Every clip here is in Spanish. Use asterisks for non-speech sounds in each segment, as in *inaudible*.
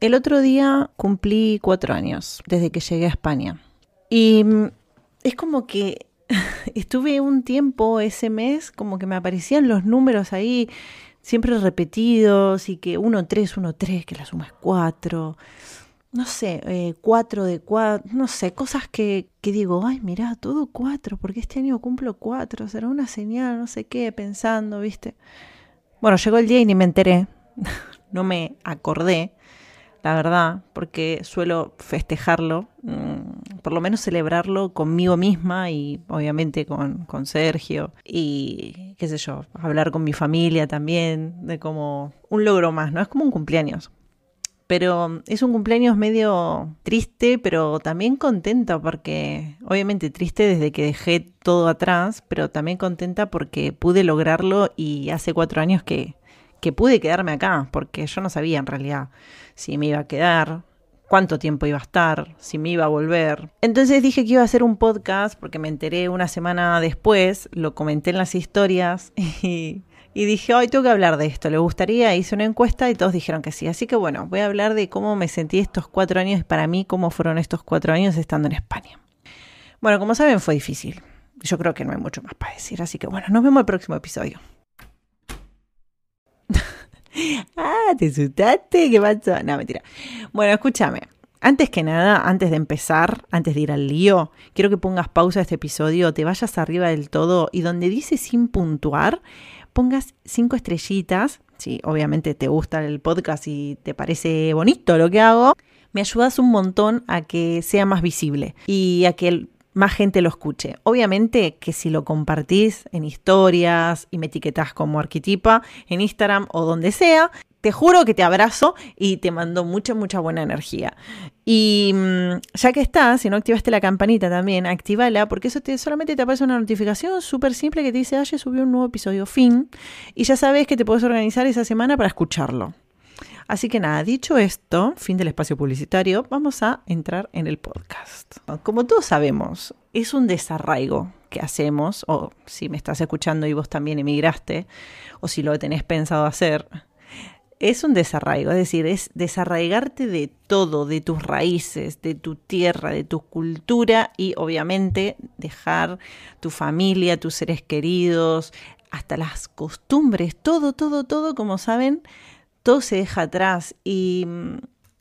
el otro día cumplí cuatro años desde que llegué a España. Y mm, es como que *laughs* estuve un tiempo ese mes, como que me aparecían los números ahí siempre repetidos y que 1, 3, 1, 3, que la suma es 4. No sé, eh, 4 de 4, no sé, cosas que, que digo, ay, mira, todo 4, porque este año cumplo 4, será una señal, no sé qué, pensando, ¿viste? Bueno, llegó el día y ni me enteré, *laughs* no me acordé la verdad, porque suelo festejarlo, mm, por lo menos celebrarlo conmigo misma y obviamente con, con, Sergio y qué sé yo, hablar con mi familia también, de como un logro más, ¿no? Es como un cumpleaños. Pero es un cumpleaños medio triste, pero también contenta porque, obviamente triste desde que dejé todo atrás, pero también contenta porque pude lograrlo y hace cuatro años que, que pude quedarme acá, porque yo no sabía en realidad si me iba a quedar, cuánto tiempo iba a estar, si me iba a volver. Entonces dije que iba a hacer un podcast porque me enteré una semana después, lo comenté en las historias *laughs* y, dije, hoy tengo que hablar de esto, ¿le gustaría? Hice una encuesta y todos dijeron que sí. Así que bueno, voy a hablar de cómo me sentí estos cuatro años y para mí cómo fueron estos cuatro años estando en España. Bueno, como saben fue difícil. Yo creo que no hay mucho más para decir, así que bueno, nos vemos el próximo episodio. Ah, ¿te asustaste? ¿Qué pasó? No, mentira. Bueno, escúchame. Antes que nada, antes de empezar, antes de ir al lío, quiero que pongas pausa a este episodio, te vayas arriba del todo y donde dice sin puntuar, pongas cinco estrellitas. Si obviamente te gusta el podcast y te parece bonito lo que hago, me ayudas un montón a que sea más visible y a que el más gente lo escuche. Obviamente que si lo compartís en historias y me etiquetás como arquetipa en Instagram o donde sea, te juro que te abrazo y te mando mucha, mucha buena energía. Y mm, ya que estás, si no activaste la campanita también, actívala, porque eso te, solamente te aparece una notificación súper simple que te dice, oye, subió un nuevo episodio fin, y ya sabes que te puedes organizar esa semana para escucharlo. Así que nada, dicho esto, fin del espacio publicitario, vamos a entrar en el podcast. Como todos sabemos, es un desarraigo que hacemos, o si me estás escuchando y vos también emigraste, o si lo tenés pensado hacer, es un desarraigo, es decir, es desarraigarte de todo, de tus raíces, de tu tierra, de tu cultura y obviamente dejar tu familia, tus seres queridos, hasta las costumbres, todo, todo, todo, como saben, todo se deja atrás y mm,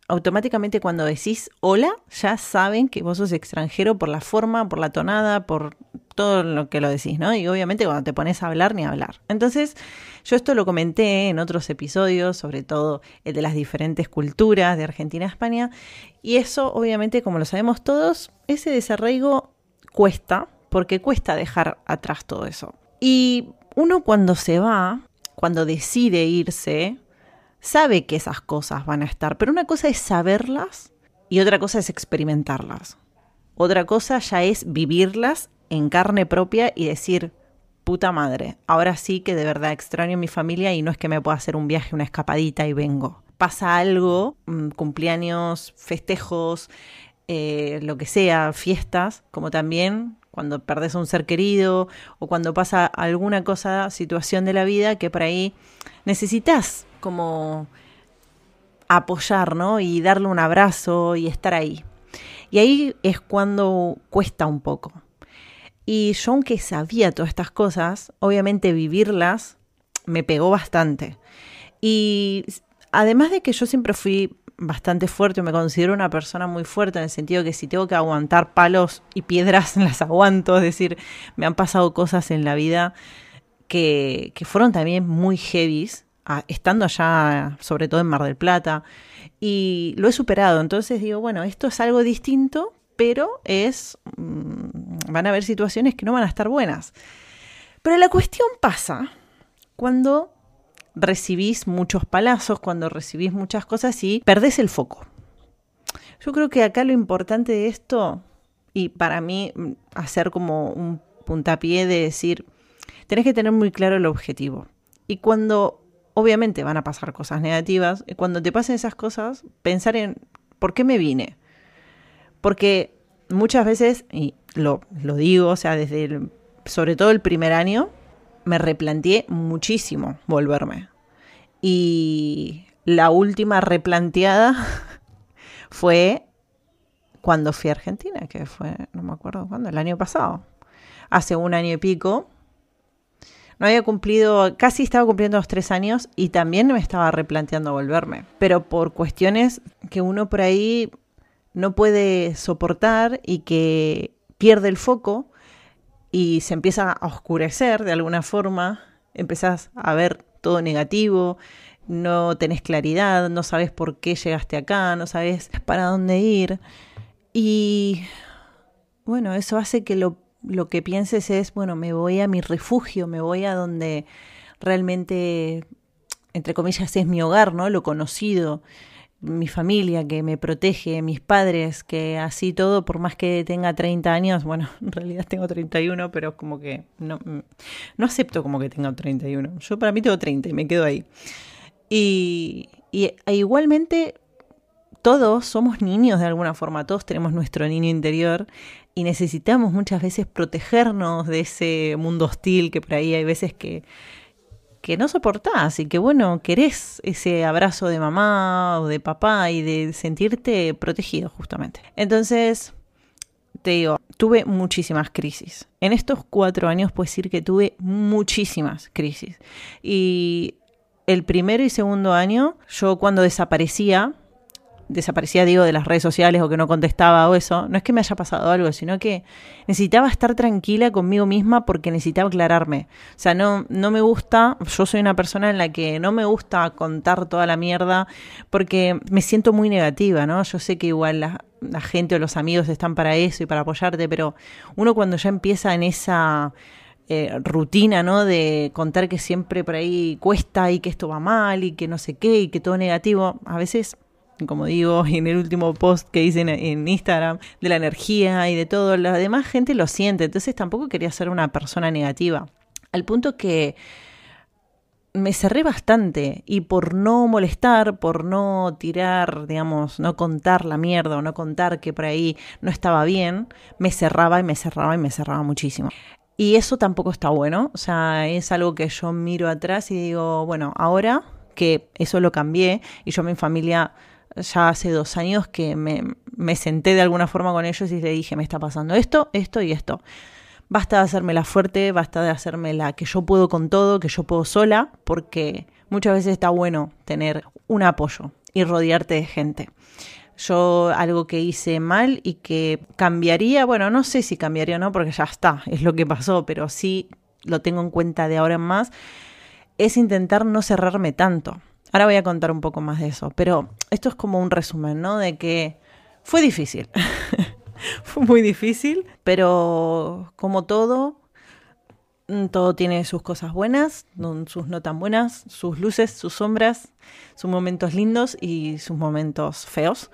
automáticamente cuando decís hola, ya saben que vos sos extranjero por la forma, por la tonada, por todo lo que lo decís, ¿no? Y obviamente cuando te pones a hablar, ni hablar. Entonces, yo esto lo comenté en otros episodios, sobre todo el de las diferentes culturas de Argentina a España, y eso obviamente, como lo sabemos todos, ese desarraigo cuesta, porque cuesta dejar atrás todo eso. Y uno cuando se va, cuando decide irse, sabe que esas cosas van a estar, pero una cosa es saberlas y otra cosa es experimentarlas. Otra cosa ya es vivirlas en carne propia y decir, puta madre, ahora sí que de verdad extraño a mi familia y no es que me pueda hacer un viaje, una escapadita y vengo. Pasa algo, mm, cumpleaños, festejos, eh, lo que sea, fiestas, como también cuando perdes a un ser querido o cuando pasa alguna cosa, situación de la vida que por ahí necesitas como apoyar, ¿no? Y darle un abrazo y estar ahí. Y ahí es cuando cuesta un poco. Y yo aunque sabía todas estas cosas, obviamente vivirlas me pegó bastante. Y además de que yo siempre fui bastante fuerte, me considero una persona muy fuerte en el sentido que si tengo que aguantar palos y piedras, *laughs* las aguanto. Es decir, me han pasado cosas en la vida que, que fueron también muy heavies estando allá, sobre todo en Mar del Plata, y lo he superado. Entonces digo, bueno, esto es algo distinto, pero es. Mm, van a haber situaciones que no van a estar buenas. Pero la cuestión pasa cuando recibís muchos palazos, cuando recibís muchas cosas y perdés el foco. Yo creo que acá lo importante de esto, y para mí mm, hacer como un puntapié de decir, tenés que tener muy claro el objetivo. Y cuando obviamente van a pasar cosas negativas. Cuando te pasen esas cosas, pensar en por qué me vine. Porque muchas veces, y lo, lo digo, o sea, desde sobre todo el primer año, me replanteé muchísimo volverme. Y la última replanteada *laughs* fue cuando fui a Argentina, que fue, no me acuerdo cuándo, el año pasado. Hace un año y pico. No había cumplido, casi estaba cumpliendo los tres años y también me estaba replanteando volverme. Pero por cuestiones que uno por ahí no puede soportar y que pierde el foco y se empieza a oscurecer de alguna forma, empezás a ver todo negativo, no tenés claridad, no sabes por qué llegaste acá, no sabes para dónde ir. Y bueno, eso hace que lo, lo que pienses es, bueno, me voy a mi refugio, me voy a donde realmente, entre comillas, es mi hogar, ¿no? Lo conocido, mi familia que me protege, mis padres, que así todo, por más que tenga 30 años, bueno, *laughs* en realidad tengo 31, pero como que no, no acepto como que tenga 31. Yo para mí tengo 30 y me quedo ahí. Y, e igualmente todos somos niños de alguna forma, todos tenemos nuestro niño interior y necesitamos muchas veces protegernos de ese mundo hostil que por ahí hay veces que que no soportás y que bueno, querés ese abrazo de mamá o de papá y de sentirte protegido justamente. Entonces, te digo, tuve muchísimas crisis. En estos cuatro años puedo decir que tuve muchísimas crisis. Y el primero y segundo año, yo cuando desaparecía, desaparecía, digo, de las redes sociales o que no contestaba o eso, no es que me haya pasado algo, sino que necesitaba estar tranquila conmigo misma porque necesitaba aclararme. O sea, no, no me gusta, yo soy una persona en la que no me gusta contar toda la mierda porque me siento muy negativa, ¿no? Yo sé que igual la, gente o los amigos están para eso y para apoyarte, pero uno cuando ya empieza en esa... Eh, rutina, ¿no? De contar que siempre por ahí cuesta y que esto va mal y que no sé qué y que todo negativo, a veces como digo *laughs* en el último post que hice en, Instagram, de la energía y de todo, la demás gente lo siente, entonces tampoco quería ser una persona negativa. Al punto que me cerré bastante y por no molestar, por no tirar, digamos, no contar la mierda o no contar que por ahí no estaba bien, me cerraba y me cerraba y me cerraba muchísimo. Y eso tampoco está bueno, o sea, es algo que yo miro atrás y digo, bueno, ahora que eso lo cambié y yo mi familia ya hace dos años que me, senté de alguna forma con ellos y le dije, me está pasando esto, esto y esto. Basta de hacerme la fuerte, basta de hacerme la que yo puedo con todo, que yo puedo sola, porque muchas veces está bueno tener un apoyo y rodearte de gente. Yo algo que hice mal y que cambiaría, bueno, no sé si cambiaría o no, porque ya está, es lo que pasó, pero sí lo tengo en cuenta de ahora en más, es intentar no cerrarme tanto. Ahora voy a contar un poco más de eso, pero esto es como un resumen, ¿no? De que fue difícil. *laughs* fue muy difícil, pero como todo, mm, todo tiene sus cosas buenas, sus no tan buenas, sus luces, sus sombras, sus momentos lindos y sus momentos feos.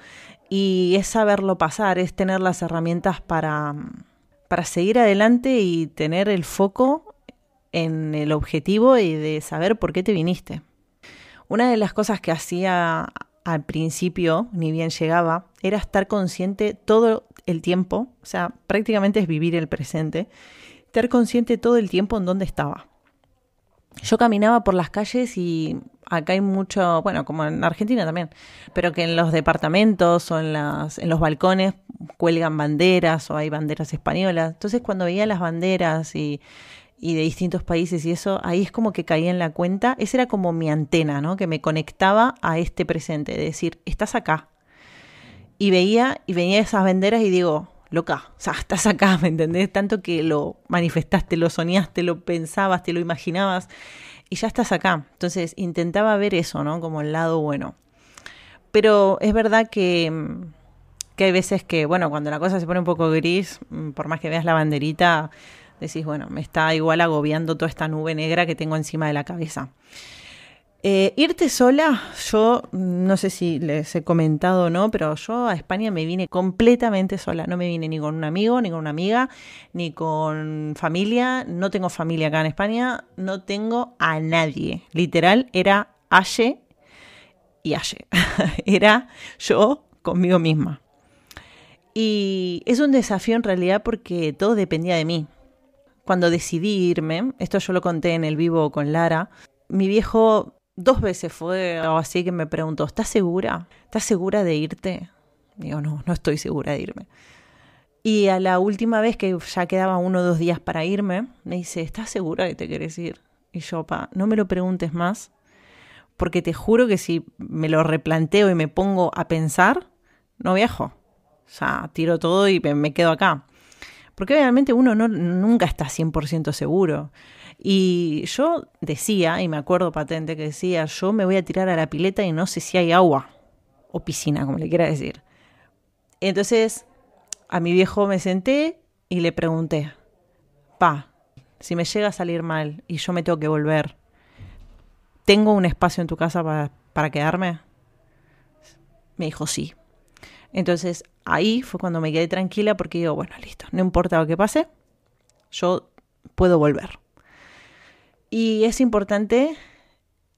Y es saberlo pasar, es tener las herramientas para, para seguir adelante y tener el foco en el objetivo y de saber por qué te viniste. Una de las cosas que hacía al principio, ni bien llegaba, era estar consciente todo el tiempo, o sea, prácticamente es vivir el presente, estar consciente todo el tiempo en dónde estaba. Yo caminaba por las calles y acá hay mucho, bueno, como en Argentina también, pero que en los departamentos o en, las, en los balcones cuelgan banderas o hay banderas españolas. Entonces cuando veía las banderas y y de distintos países y eso, ahí es como que caía en la cuenta, esa era como mi antena, ¿no? Que me conectaba a este presente, de decir, estás acá. Y veía, y venía esas banderas y digo, loca, o sea, estás acá, ¿me entendés? Tanto que lo manifestaste, lo soñaste, lo pensabas, te lo imaginabas, y ya estás acá. Entonces intentaba ver eso, ¿no? Como el lado bueno. Pero es verdad que, que hay veces que, bueno, cuando la cosa se pone un poco gris, mm, por más que veas la banderita, decís, bueno, me está igual agobiando toda esta nube negra que tengo encima de la cabeza. Eh, irte sola, yo no sé si les he comentado o no, pero yo a España me vine completamente sola. No me vine ni con un amigo, ni con una amiga, ni con familia. No tengo familia acá en España, no tengo a nadie. Literal, era Aye y Aye. *laughs* era yo conmigo misma. Y es un desafío en realidad porque todo dependía de mí cuando decidí irme, esto yo lo conté en el vivo con Lara, mi viejo dos veces fue algo así que me preguntó, ¿estás segura? ¿Estás segura de irte? Digo, no, no estoy segura de irme. Y a la última vez que ya quedaba uno o dos días para irme, me dice, ¿estás segura que te quieres ir? Y yo, pa, no me lo preguntes más, porque te juro que si me lo replanteo y me pongo a pensar, no viajo. O sea, tiro todo y me, quedo acá. Porque obviamente uno no, nunca está 100% seguro. Y yo decía, y me acuerdo patente que decía, yo me voy a tirar a la pileta y no sé si hay agua o piscina, como le quiera decir. Entonces a mi viejo me senté y le pregunté, pa, si me llega a salir mal y yo me tengo que volver, ¿tengo un espacio en tu casa para, para quedarme? Me dijo sí. Entonces ahí fue cuando me quedé tranquila porque digo, bueno, listo, no importa lo que pase, yo puedo volver. Y es importante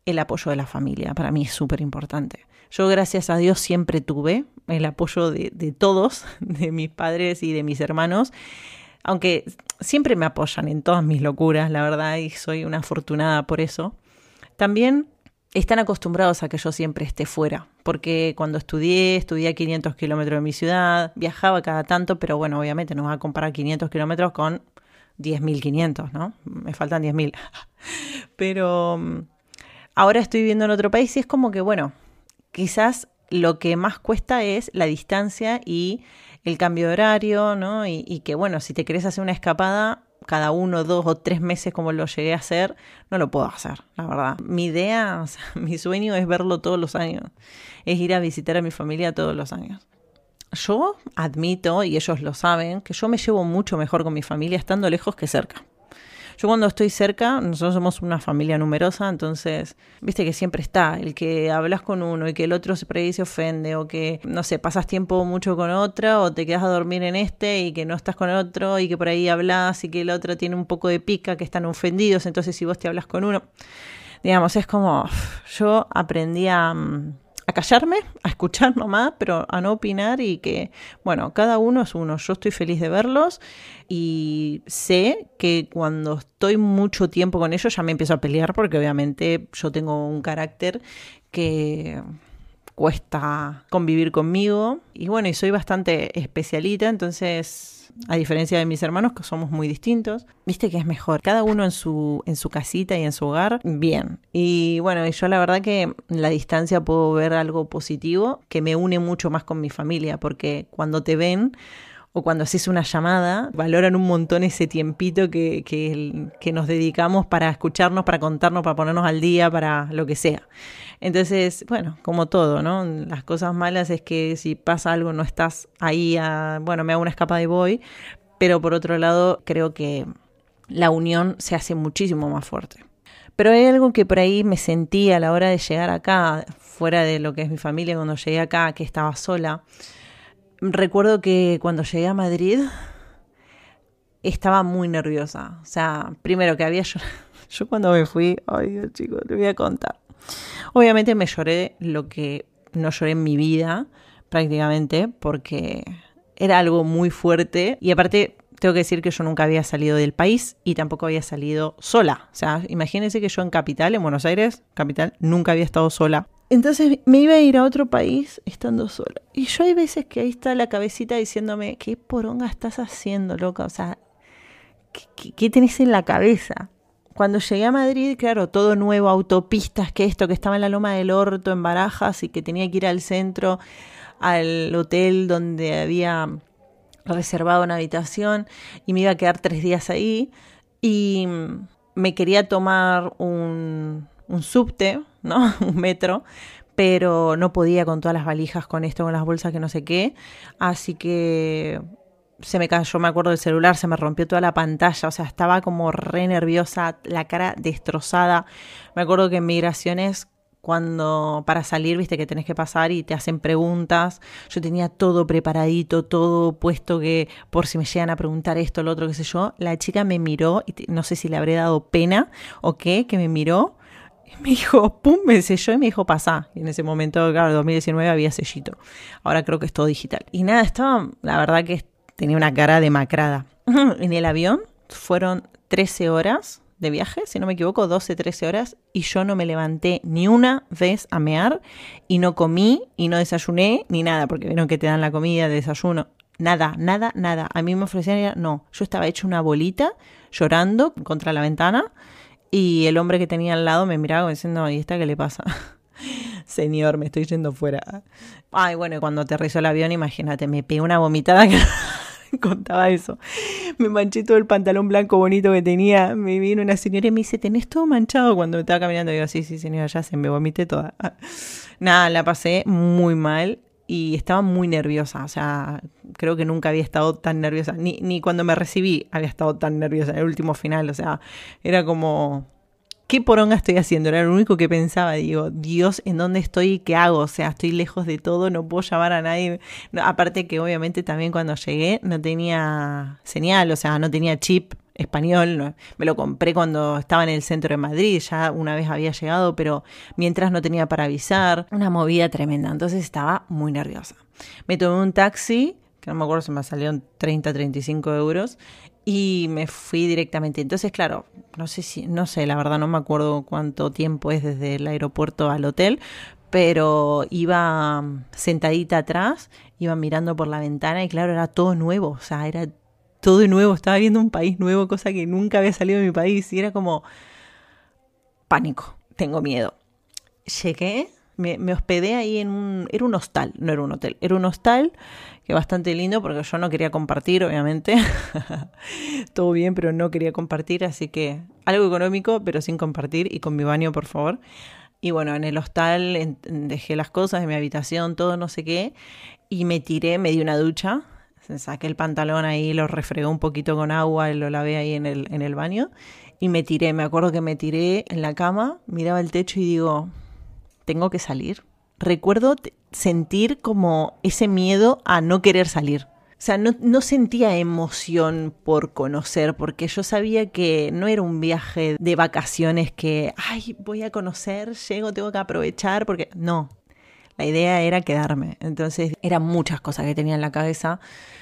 el apoyo de la familia, para mí es súper importante. Yo gracias a Dios siempre tuve el apoyo de, todos, *laughs* de mis padres y de mis hermanos, aunque siempre me apoyan en todas mis locuras, la verdad, y soy una afortunada por eso. También están acostumbrados a que yo siempre esté fuera, porque cuando estudié, estudié a 500 kilómetros de mi ciudad, viajaba cada tanto, pero bueno, obviamente no va a comparar 500 kilómetros con 10.500, ¿no? Me faltan 10.000. *laughs* pero mm, ahora estoy viviendo en otro país y es como que, bueno, quizás lo que más cuesta es la distancia y el cambio de horario, ¿no? Y, que, bueno, si te querés hacer una escapada cada uno, dos o tres meses como lo llegué a hacer, no lo puedo hacer, la verdad. Mi idea, *laughs* mi sueño es verlo todos los años, es ir a visitar a mi familia todos los años. Yo admito, y ellos lo saben, que yo me llevo mucho mejor con mi familia estando lejos que cerca. Yo cuando estoy cerca, nosotros somos una familia numerosa, entonces, viste que siempre está el que hablas con uno y que el otro se predice se ofende, o que, no sé, pasas tiempo mucho con otra, o te quedas a dormir en este y que no estás con el otro, y que por ahí hablas y que el otro tiene un poco de pica, que están ofendidos, entonces si vos te hablas con uno, digamos, es como, yo aprendí a mm, a callarme, a escuchar nomás, pero a no opinar y que, bueno, cada uno es uno. Yo estoy feliz de verlos y sé que cuando estoy mucho tiempo con ellos ya me empiezo a pelear porque obviamente yo tengo un carácter que cuesta convivir conmigo y bueno, y soy bastante especialita, entonces a diferencia de mis hermanos que somos muy distintos. Viste que es mejor, cada uno en su, en su casita y en su hogar, bien. Y bueno, yo la verdad que la distancia puedo ver algo positivo que me une mucho más con mi familia, porque cuando te ven o cuando haces una llamada, valoran un montón ese tiempito que, que, nos dedicamos para escucharnos, para contarnos, para ponernos al día, para lo que sea. Entonces, bueno, como todo, ¿no? Las cosas malas es que si pasa algo no estás ahí, a, bueno, me hago una escapada y voy, pero por otro lado creo que la unión se hace muchísimo más fuerte. Pero hay algo que por ahí me sentí a la hora de llegar acá, fuera de lo que es mi familia, cuando llegué acá, que estaba sola. Recuerdo que cuando llegué a Madrid estaba muy nerviosa. O sea, primero que había yo, *laughs* yo cuando me fui, ay Dios chicos, te voy a contar. Obviamente me lloré lo que no lloré en mi vida, prácticamente, porque era algo muy fuerte. Y aparte, tengo que decir que yo nunca había salido del país y tampoco había salido sola. O sea, imagínense que yo en Capital, en Buenos Aires, Capital, nunca había estado sola. Entonces me iba a ir a otro país estando sola. Y yo hay veces que ahí está la cabecita diciéndome, ¿qué poronga estás haciendo, loca? O sea, ¿qué, qué tenés en la cabeza? Cuando llegué a Madrid, claro, todo nuevo, autopistas, que esto, que estaba en la Loma del Orto, en Barajas, y que tenía que ir al centro, al hotel donde había reservado una habitación, y me iba a quedar tres días ahí, y me quería tomar un, un subte, ¿no? *laughs* un metro, pero no podía con todas las valijas, con esto, con las bolsas, que no sé qué. Así que se me cayó, me acuerdo del celular, se me rompió toda la pantalla, o sea, estaba como re nerviosa, la cara destrozada. Me acuerdo que en migraciones, cuando para salir, viste que tenés que pasar y te hacen preguntas, yo tenía todo preparadito, todo puesto que por si me llegan a preguntar esto, lo otro, qué sé yo, la chica me miró y no sé si le habré dado pena o qué, que me miró. Me dijo, pum, me selló y me dijo, pasá. Y en ese momento, claro, en 2019 había sellito. Ahora creo que es todo digital. Y nada, estaba, la verdad que tenía una cara demacrada. *laughs* en el avión fueron 13 horas de viaje, si no me equivoco, 12, 13 horas, y yo no me levanté ni una vez a mear, y no comí, y no desayuné, ni nada, porque vieron que te dan la comida, de desayuno. Nada, nada, nada. A mí me ofrecían, no, yo estaba hecho una bolita, llorando contra la ventana, y el hombre que tenía al lado me miraba diciendo, ¿y esta qué le pasa? *laughs* Señor, me estoy yendo fuera. Ay, bueno, cuando aterrizó el avión, imagínate, me pegué una vomitada que *laughs* contaba eso. Me manché todo el pantalón blanco bonito que tenía. Me vino una señora y me dice, ¿tenés todo manchado? Cuando estaba caminando, digo, sí, sí, señora, ya se me vomité toda. *laughs* Nada, la pasé muy mal y estaba muy nerviosa. O sea, creo que nunca había estado tan nerviosa. Ni, ni cuando me recibí había estado tan nerviosa en el último final. O sea, era como ¿qué poronga estoy haciendo? Era lo único que pensaba, digo, Dios, ¿en dónde estoy y qué hago? O sea, estoy lejos de todo, no puedo llamar a nadie. aparte que obviamente también cuando llegué no tenía señal, o sea, no tenía chip español, me lo compré cuando estaba en el centro de Madrid, ya una vez había llegado, pero mientras no tenía para avisar, una movida tremenda, entonces estaba muy nerviosa. Me tomé un taxi, que no me acuerdo si me salieron 30, 35 euros, y me fui directamente. Entonces, claro, no sé si, no sé, la verdad no me acuerdo cuánto tiempo es desde el aeropuerto al hotel, pero iba sentadita atrás, iba mirando por la ventana y claro, era todo nuevo, o sea, era todo nuevo, estaba viendo un país nuevo, cosa que nunca había salido de mi país y era como pánico, tengo miedo. Llegué, me, hospedé ahí en un, era un hostal, no era un hotel, era un hostal que bastante lindo porque yo no quería compartir, obviamente. *laughs* Todo bien, pero no quería compartir, así que algo económico, pero sin compartir y con mi baño, por favor. Y bueno, en el hostal dejé las cosas de mi habitación, todo no sé qué, y me tiré, me di una ducha, saqué el pantalón ahí, lo refregué un poquito con agua y lo lavé ahí en el, en el baño, y me tiré, me acuerdo que me tiré en la cama, miraba el techo y digo, tengo que salir. Recuerdo sentir como ese miedo a no querer salir. O sea, no, sentía emoción por conocer, porque yo sabía que no era un viaje de vacaciones que, ay, voy a conocer, llego, tengo que aprovechar, porque no, la idea era quedarme. Entonces, eran muchas cosas que tenía en la cabeza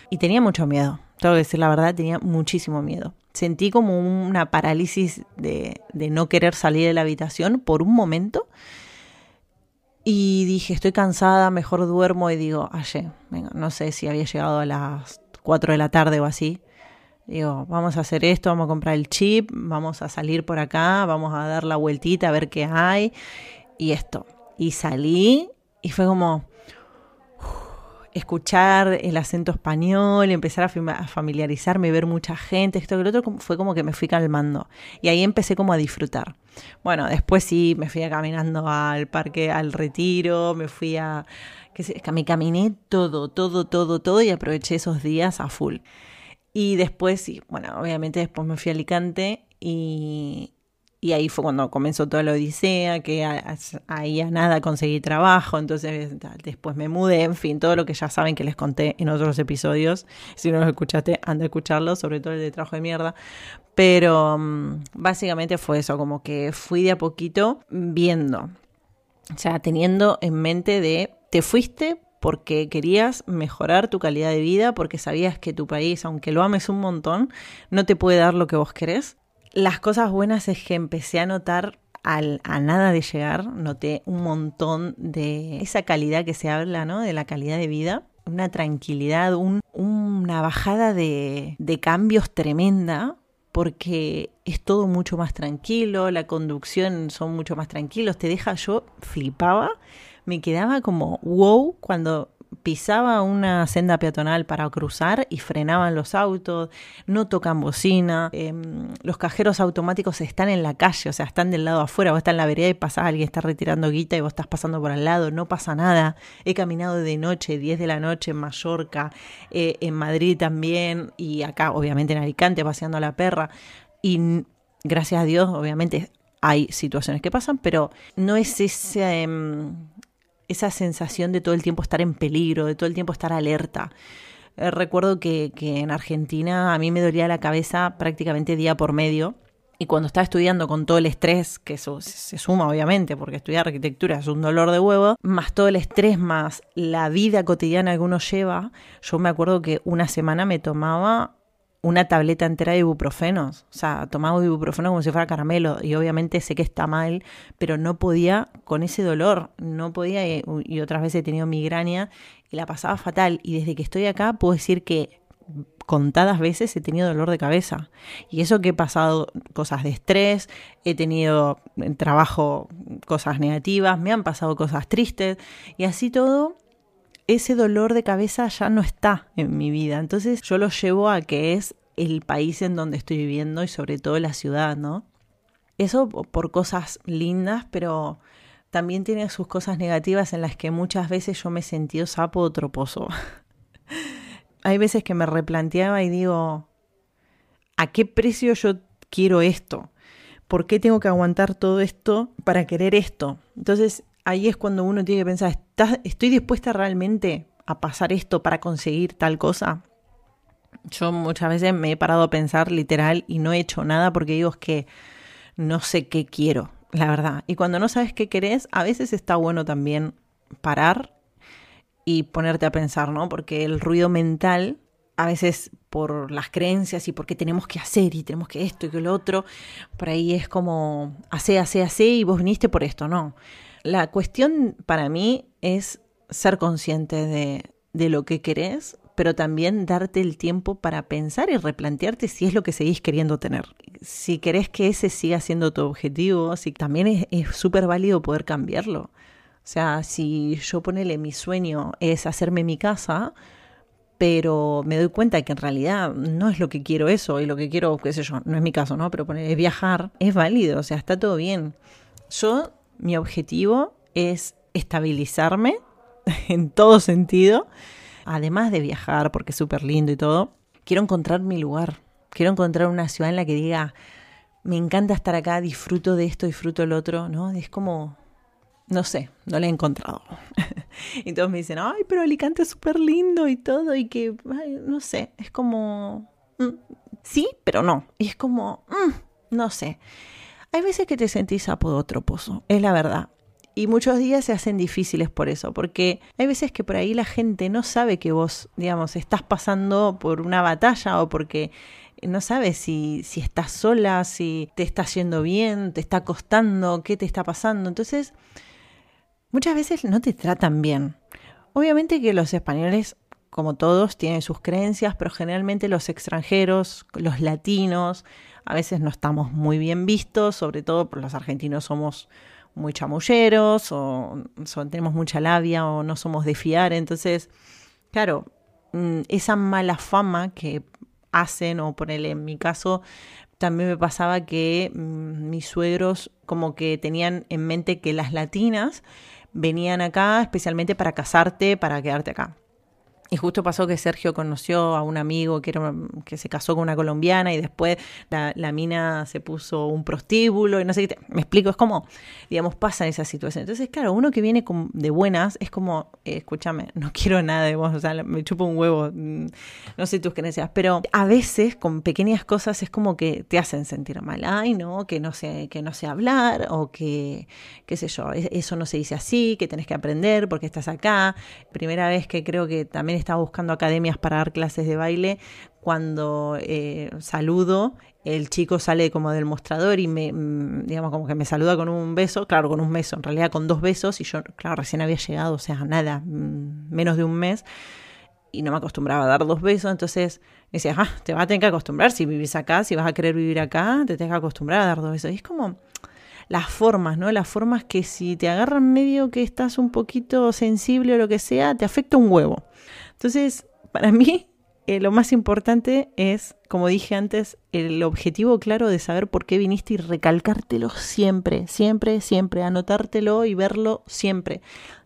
y tenía mucho miedo. Tengo que decir la verdad, tenía muchísimo miedo. Sentí como una parálisis de, no querer salir de la habitación por un momento y dije, estoy cansada, mejor duermo y digo, ayer, no sé si había llegado a las 4 de la tarde o así. Digo, vamos a hacer esto, vamos a comprar el chip, vamos a salir por acá, vamos a dar la vueltita a ver qué hay y esto. Y salí y fue como, escuchar el acento español, empezar a familiarizarme, ver mucha gente, esto que lo otro, fue como que me fui calmando. Y ahí empecé como a disfrutar. Bueno, después sí, me fui caminando al parque, al retiro, me fui a... Que me caminé todo, todo, todo, todo y aproveché esos días a full. Y después, sí, bueno, obviamente después me fui a Alicante y, y ahí fue cuando comenzó toda la odisea, que ahí a nada conseguí trabajo, entonces después me mudé, en fin, todo lo que ya saben que les conté en otros episodios. Si no los escuchaste, anda a escucharlo, sobre todo el de trabajo de mierda. Pero mm, básicamente fue eso, como que fui de a poquito viendo, o sea, teniendo en mente de, te fuiste porque querías mejorar tu calidad de vida, porque sabías que tu país, aunque lo ames un montón, no te puede dar lo que vos querés las cosas buenas es que empecé a notar al, a nada de llegar, noté un montón de esa calidad que se habla, ¿no? De la calidad de vida, una tranquilidad, un, una bajada de, de cambios tremenda, porque es todo mucho más tranquilo, la conducción son mucho más tranquilos, te deja, yo flipaba, me quedaba como wow cuando pisaba una senda peatonal para cruzar y frenaban los autos, no tocan bocina, em, los cajeros automáticos están en la calle, o sea, están del lado afuera, vos estás en la vereda y pasa alguien está retirando guita y vos estás pasando por al lado, no pasa nada. He caminado de noche, 10 de la noche en Mallorca, eh, en Madrid también y acá, obviamente en Alicante, paseando a la perra. Y gracias a Dios, obviamente hay situaciones que pasan, pero no es ese... Em, esa sensación de todo el tiempo estar en peligro, de todo el tiempo estar alerta. Eh, recuerdo que, en Argentina a mí me dolía la cabeza prácticamente día por medio. Y cuando estaba estudiando con todo el estrés, que eso se suma obviamente, porque estudiar arquitectura es un dolor de huevo, más todo el estrés, más la vida cotidiana que uno lleva, yo me acuerdo que una semana me tomaba una tableta entera de ibuprofenos. O sea, tomaba ibuprofeno como si fuera caramelo. Y obviamente sé que está mal, pero no podía con ese dolor. No podía. Y otras veces he tenido migraña y la pasaba fatal. Y desde que estoy acá puedo decir que contadas veces he tenido dolor de cabeza. Y eso que he pasado cosas de estrés, he tenido en trabajo cosas negativas, me han pasado cosas tristes. Y así todo ese dolor de cabeza ya no está en mi vida. Entonces yo lo llevo a que es el país en donde estoy viviendo y sobre todo la ciudad, ¿no? Eso por cosas lindas, pero también tiene sus cosas negativas en las que muchas veces yo me he sentido sapo o troposo. *laughs* Hay veces que me replanteaba y digo, ¿a qué precio yo quiero esto? ¿Por qué tengo que aguantar todo esto para querer esto? Entonces ahí es cuando uno tiene que pensar, ¿estoy dispuesta realmente a pasar esto para conseguir tal cosa? Yo muchas veces me he parado a pensar literal y no he hecho nada porque digo es que no sé qué quiero, la verdad. Y cuando no sabes qué querés, a veces está bueno también parar y ponerte a pensar, ¿no? Porque el ruido mental, a veces por las creencias y por qué tenemos que hacer y tenemos que esto y que lo otro, por ahí es como, hace, hace, hace y vos viniste por esto, no. La cuestión para mí es ser consciente de, de lo que querés, pero también darte el tiempo para pensar y replantearte si es lo que seguís queriendo tener. Si querés que ese siga siendo tu objetivo, si también es súper válido poder cambiarlo. O sea, si yo ponele mi sueño es hacerme mi casa, pero me doy cuenta que en realidad no es lo que quiero eso, y lo que quiero, qué sé yo, no es mi caso, ¿no? Pero poner, viajar, es válido, o sea, está todo bien. Yo mi objetivo es estabilizarme *laughs* en todo sentido, además de viajar, porque es súper lindo y todo. Quiero encontrar mi lugar, quiero encontrar una ciudad en la que diga, me encanta estar acá, disfruto de esto, disfruto del otro, ¿no? Es como, no sé, no lo he encontrado. *laughs* y todos me dicen, ay, pero Alicante es súper lindo y todo, y que, no sé, es como, mm, sí, pero no. Y es como, mm, no sé. Hay veces que te sentís pozo, es la verdad. Y muchos días se hacen difíciles por eso, porque hay veces que por ahí la gente no sabe que vos, digamos, estás pasando por una batalla o porque no sabes si, si estás sola, si te está yendo bien, te está costando, qué te está pasando. Entonces, muchas veces no te tratan bien. Obviamente que los españoles, como todos, tienen sus creencias, pero generalmente los extranjeros, los latinos, a veces no estamos muy bien vistos, sobre todo porque los argentinos somos muy chamulleros o, tenemos mucha labia o no somos de fiar. Entonces, claro, mm, esa mala fama que hacen, o ponerle en mi caso, también me pasaba que mm, mis suegros como que tenían en mente que las latinas venían acá especialmente para casarte, para quedarte acá. Y justo pasó que Sergio conoció a un amigo que, era, que se casó con una colombiana y después la, mina se puso un prostíbulo y no sé qué. me explico, es como, digamos, pasa esa situación. Entonces, claro, uno que viene de buenas es como, eh, escúchame, *laughs* no quiero nada de vos, o sea, me chupo un huevo, mm, no sé tus creencias, pero a veces con pequeñas cosas es como que te hacen sentir mal. Ay, no, que no sé, que no sé hablar o que, qué sé yo, eso no se dice así, que tenés que aprender porque estás acá. Primera vez que creo que también estaba buscando academias para dar clases de baile. Cuando eh, saludo, el chico sale como del mostrador y me, mm, digamos, como que me saluda con un beso, claro, con un beso, en realidad con dos besos, y yo, claro, recién había llegado, o sea, nada, mm, menos de un mes, y no me acostumbraba a dar dos besos, entonces me decía, ah, te vas a tener que acostumbrar, si vivís acá, si vas a querer vivir acá, te tienes que acostumbrar a dar dos besos. Y es como las formas, ¿no? Las formas que si te agarran medio que estás un poquito sensible o lo que sea, te afecta un huevo. Entonces, para *laughs* mí, eh, lo más importante es, como dije antes, el objetivo claro de saber por qué viniste y recalcártelo siempre, siempre, siempre, anotártelo y verlo siempre,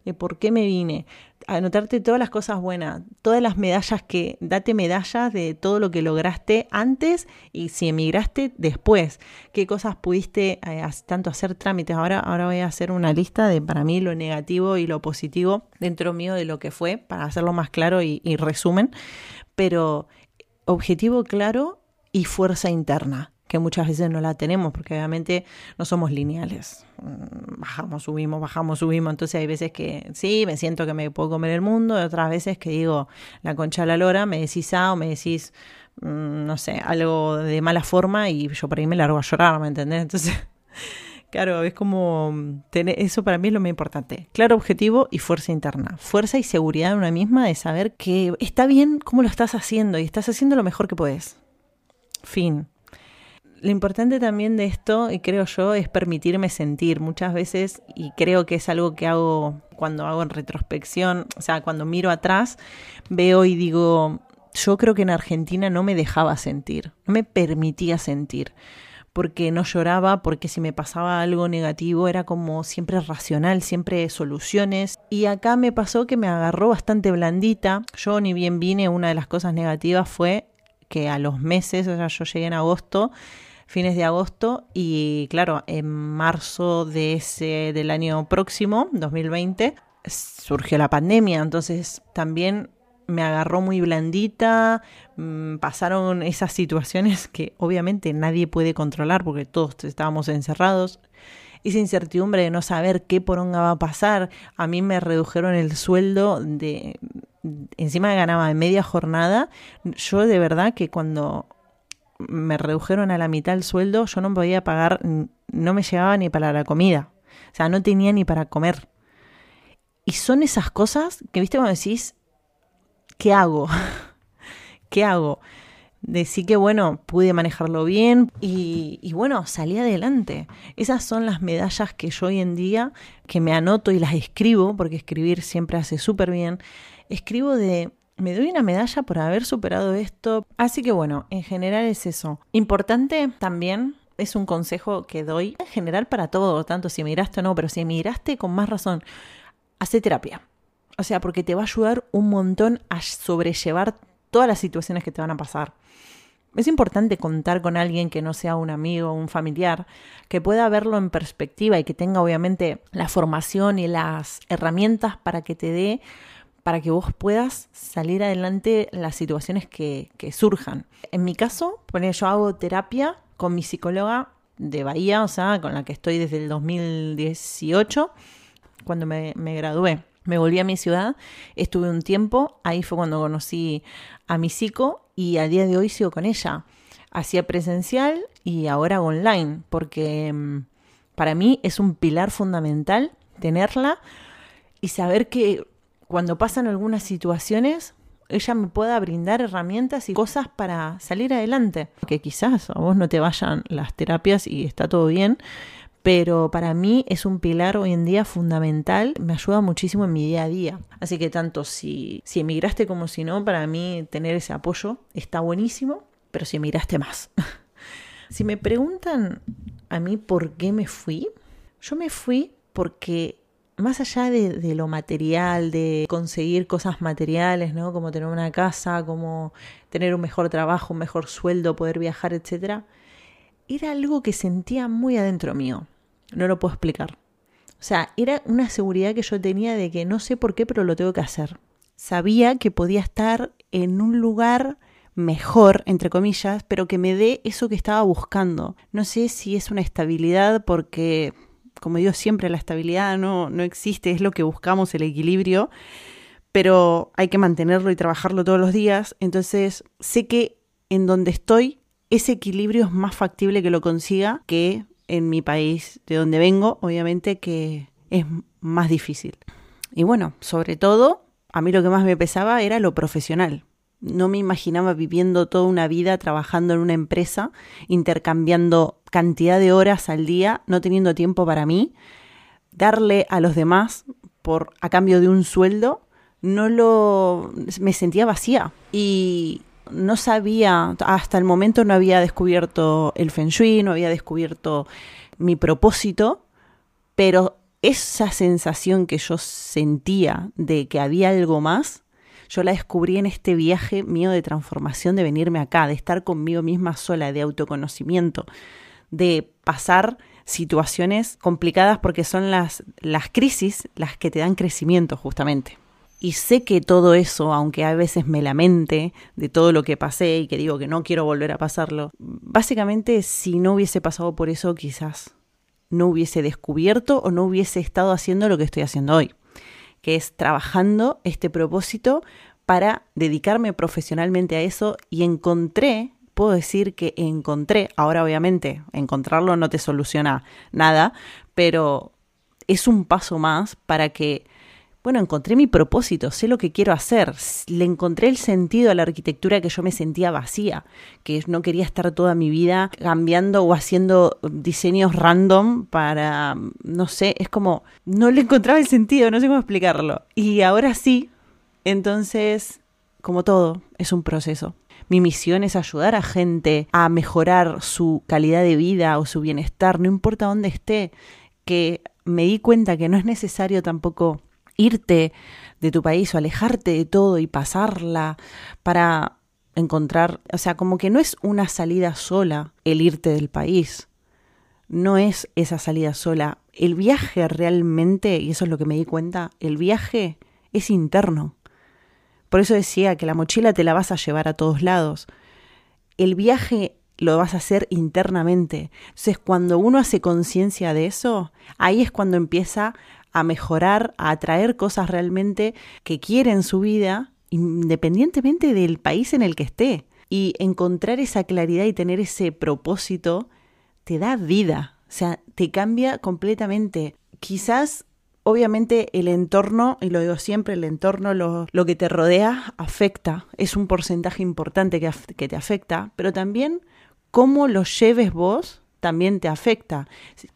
de por qué me vine, anotarte todas las cosas buenas, todas las medallas que, date medallas de todo lo que lograste antes y si emigraste después, qué cosas pudiste eh, tanto hacer trámites. Ahora, ahora voy a hacer una lista de para mí lo negativo y lo positivo dentro mío de lo que fue, para hacerlo más claro y, y resumen, pero objetivo claro y fuerza interna que muchas veces no la tenemos, porque obviamente no somos lineales. Mm, bajamos, subimos, bajamos, subimos. Entonces hay veces que sí, me siento que me puedo comer el mundo, y otras veces que digo, la concha de la lora, me decís A o me decís, mm, no sé, algo de mala forma y yo por ahí me largo a llorar, ¿me entendés? Entonces... *laughs* Claro, es como tener, eso para mí es lo más importante. Claro objetivo y fuerza interna. Fuerza y seguridad en una misma de saber que está bien cómo lo estás haciendo y estás haciendo lo mejor que puedes. Fin. Lo importante también de esto, y creo yo, es permitirme sentir muchas veces, y creo que es algo que hago cuando hago en retrospección, o sea, cuando miro atrás, veo y digo, yo creo que en Argentina no me dejaba sentir, no me permitía sentir, porque no lloraba, porque si me pasaba algo negativo era como siempre racional, siempre soluciones, y acá me pasó que me agarró bastante blandita, yo ni bien vine, una de las cosas negativas fue que a los meses, o sea, yo llegué en agosto, fines de agosto y claro, en marzo de ese del año próximo, 2020, surgió la pandemia, entonces también me agarró muy blandita, mm, pasaron esas situaciones que obviamente nadie puede controlar porque todos estábamos encerrados. Esa incertidumbre de no saber qué poronga va a pasar. A mí me redujeron el sueldo de encima ganaba media jornada. Yo de verdad que cuando me redujeron a la mitad el sueldo, yo no podía pagar, no me llegaba ni para la comida. O sea, no tenía ni para comer. Y son esas cosas que, viste, cuando decís, ¿qué hago? *laughs* ¿Qué hago? Decí que, bueno, pude manejarlo bien y, bueno, salí adelante. Esas son las medallas que yo hoy en día, que me anoto y las escribo, porque escribir siempre hace súper bien, escribo de me doy una medalla por haber superado esto. Así que bueno, en general es eso. Importante también es un consejo que doy en general para todo, tanto si emigraste o no, pero si emigraste con más razón, hace terapia. O sea, porque te va a ayudar un montón a sobrellevar todas las situaciones que te van a pasar. Es importante contar con alguien que no sea un amigo o un familiar, que pueda verlo en perspectiva y que tenga obviamente la formación y las herramientas para que te dé para que vos puedas salir adelante las situaciones que, surjan. En mi caso, yo hago terapia con mi psicóloga de Bahía, o sea, con la que estoy desde el 2018, cuando me gradué. Me volví a mi ciudad, estuve un tiempo, ahí fue cuando conocí a mi psico y a día de hoy sigo con ella. Hacía presencial y ahora online, porque mm, para mí es un pilar fundamental tenerla y saber que cuando pasan algunas situaciones, ella me pueda brindar herramientas y cosas para salir adelante. Que quizás a vos no te vayan las terapias y está todo bien, pero para mí es un pilar hoy en día fundamental, me ayuda muchísimo en mi día a día. Así que tanto si, si emigraste como si no, para mí tener ese apoyo está buenísimo, pero si emigraste más. *laughs* si me preguntan a mí por qué me fui, yo me fui porque más allá de, lo material, de conseguir cosas materiales, ¿no? Como tener una casa, como tener un mejor trabajo, un mejor sueldo, poder viajar, etcétera, era algo que sentía muy adentro mío. No lo puedo explicar. O sea, era una seguridad que yo tenía de que no sé por qué, pero lo tengo que hacer. Sabía que podía estar en un lugar mejor, entre comillas, pero que me dé eso que estaba buscando. No sé si es una estabilidad porque como digo siempre, la estabilidad no, no existe, es lo que buscamos, el equilibrio, pero hay que mantenerlo y trabajarlo todos los días. Entonces, sé que en donde estoy, ese equilibrio es más factible que lo consiga que en mi país de donde vengo, obviamente que es más difícil. Y bueno, sobre todo, a mí lo que más me pesaba era lo profesional. No me imaginaba viviendo toda una vida trabajando en una empresa, intercambiando cantidad de horas al día, no teniendo tiempo para mí, darle a los demás por a cambio de un sueldo, no lo me sentía vacía y no sabía, hasta el momento no había descubierto el feng shui, no había descubierto mi propósito, pero esa sensación que yo sentía de que había algo más, yo la descubrí en este viaje mío de transformación, de venirme acá, de estar conmigo misma sola, de autoconocimiento, de pasar situaciones complicadas porque son las, las crisis las que te dan crecimiento justamente. Y sé que todo eso, aunque a veces me lamente de todo lo que pasé y que digo que no quiero volver a pasarlo, básicamente si no hubiese pasado por eso quizás no hubiese descubierto o no hubiese estado haciendo lo que estoy haciendo hoy, que es trabajando este propósito para dedicarme profesionalmente a eso. Y encontré, puedo decir que encontré, ahora obviamente encontrarlo no te soluciona nada, pero es un paso más para que bueno, encontré mi propósito, sé lo que quiero hacer, le encontré el sentido a la arquitectura que yo me sentía vacía, que no quería estar toda mi vida cambiando o haciendo diseños random para, no sé, es como, no le encontraba el sentido, no sé cómo explicarlo. Y ahora sí, entonces, como todo, es un proceso. Mi misión es ayudar a gente a mejorar su calidad de vida o su bienestar, no importa dónde esté, que me di cuenta que no es necesario tampoco irte de tu país o alejarte de todo y pasarla para encontrar, o sea, como que no es una salida sola el irte del país, no es esa salida sola. El viaje realmente, y eso es lo que me di cuenta, el viaje es interno. Por eso decía que la mochila te la vas a llevar a todos lados. El viaje lo vas a hacer internamente. Entonces, cuando uno hace conciencia de eso, ahí es cuando empieza a mejorar, a atraer cosas realmente que quiere en su vida, independientemente del país en el que esté. Y encontrar esa claridad y tener ese propósito te da vida, o sea, te cambia completamente. Quizás, obviamente, el entorno, y lo digo siempre, el entorno, lo, lo que te rodea, afecta, es un porcentaje importante que, que te afecta, pero también cómo lo lleves vos también te afecta.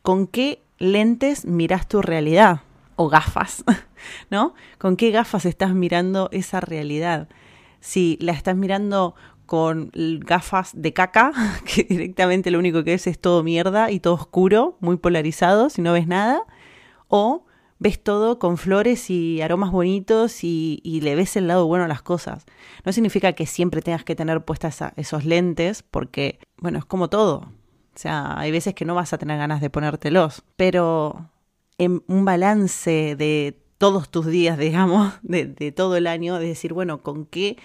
¿Con qué lentes miras tu realidad o gafas, *laughs* ¿no? ¿Con qué gafas estás mirando esa realidad? Si la estás mirando con gafas de caca, *laughs* que directamente lo único que es es todo mierda y todo oscuro, muy polarizado, si no ves nada, o ves todo con flores y aromas bonitos y, le ves el lado bueno a las cosas. No significa que siempre tengas que tener puestas esos lentes, porque, bueno, es como todo. O sea, hay veces que no vas a tener ganas de ponértelos, pero en un balance de todos tus días, *laughs* digamos, de, de todo el año, de decir, bueno, ¿con qué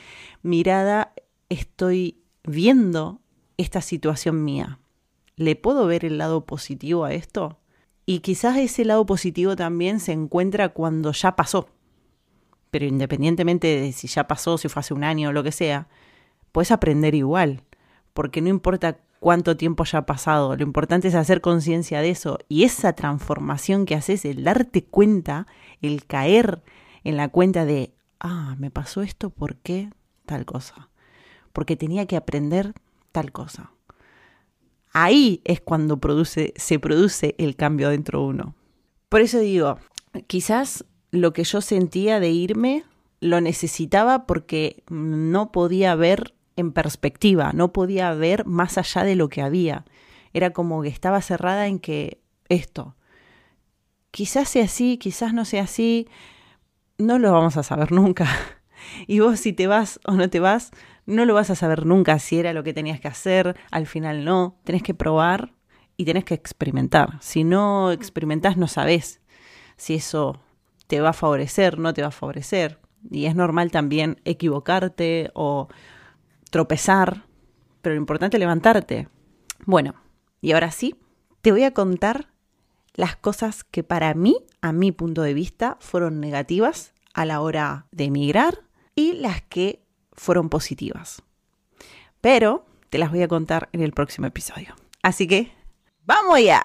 mirada estoy viendo esta situación mía? ¿Le puedo ver el lado positivo a esto? Y quizás ese lado positivo también se encuentra cuando ya pasó. Pero independientemente de si ya pasó, si fue hace un año o lo que sea, puedes aprender igual. Porque no importa cuánto tiempo ya ha pasado. Lo importante es hacer conciencia de eso y esa transformación que haces, el darte cuenta, el caer en la cuenta de, ah, me pasó esto, ¿por qué tal cosa? Porque tenía que aprender tal cosa. Ahí es cuando se produce el cambio dentro de uno. Por eso digo, quizás lo que yo sentía de irme lo necesitaba porque no podía ver en perspectiva, no podía ver más allá de lo que había. Era como que estaba cerrada en que esto, quizás sea así, quizás no sea así, no lo vamos a saber nunca. *laughs* Y vos si te vas o no te vas, no lo vas a saber nunca si era lo que tenías que hacer, al final no, tenés que probar y tenés que experimentar. Si no experimentás no sabés si eso te va a favorecer, no te va a favorecer. Y es normal también equivocarte o tropezar, pero lo importante es levantarte. Bueno, y ahora sí, te voy a contar las cosas que para mí, a mi punto de vista, fueron negativas a la hora de emigrar y las que fueron positivas. Pero te las voy a contar en el próximo episodio. Así que, ¡vamos ya!